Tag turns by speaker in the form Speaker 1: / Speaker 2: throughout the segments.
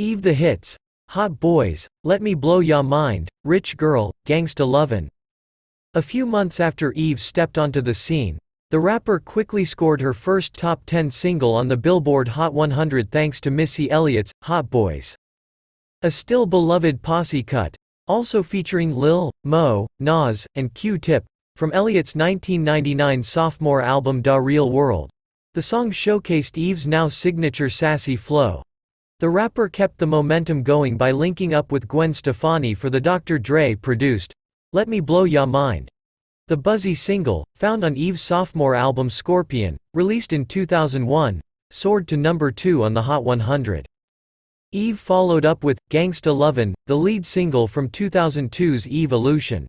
Speaker 1: Eve the hits, Hot Boyz, Let Me Blow Ya Mind, Rich Girl, Gangsta Lovin'. A few months after Eve stepped onto the scene, the rapper quickly scored her first top 10 single on the Billboard Hot 100 thanks to Missy Elliott's Hot Boyz. A still beloved posse cut, also featuring Lil' Mo, Nas, and Q-Tip, from Elliott's 1999 sophomore album Da Real World. The song showcased Eve's now signature sassy flow. The rapper kept the momentum going by linking up with Gwen Stefani for the Dr. Dre produced Let Me Blow Ya Mind. The buzzy single, found on Eve's sophomore album Scorpion, released in 2001, soared to number 2 on the Hot 100. Eve followed up with Gangsta Lovin', the lead single from 2002's Eve-Olution.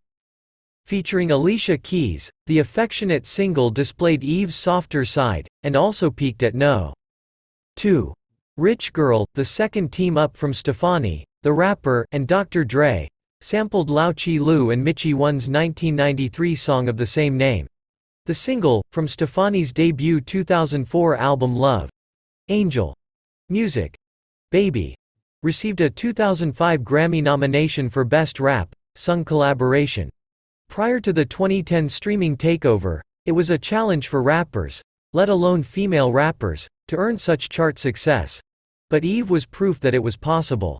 Speaker 1: Featuring Alicia Keys, the affectionate single displayed Eve's softer side, and also peaked at no. 2. Rich Girl, the second team up from Stefani, the rapper, and Dr. Dre, sampled Louchie Lou and Michie One's 1993 song of the same name. The single, from Stefani's debut 2004 album Love. Angel. Music. Baby. Received a 2005 Grammy nomination for Best Rap, Sung Collaboration. Prior to the 2010 streaming takeover, it was a challenge for rappers, let alone female rappers, to earn such chart success. But Eve was proof that it was possible.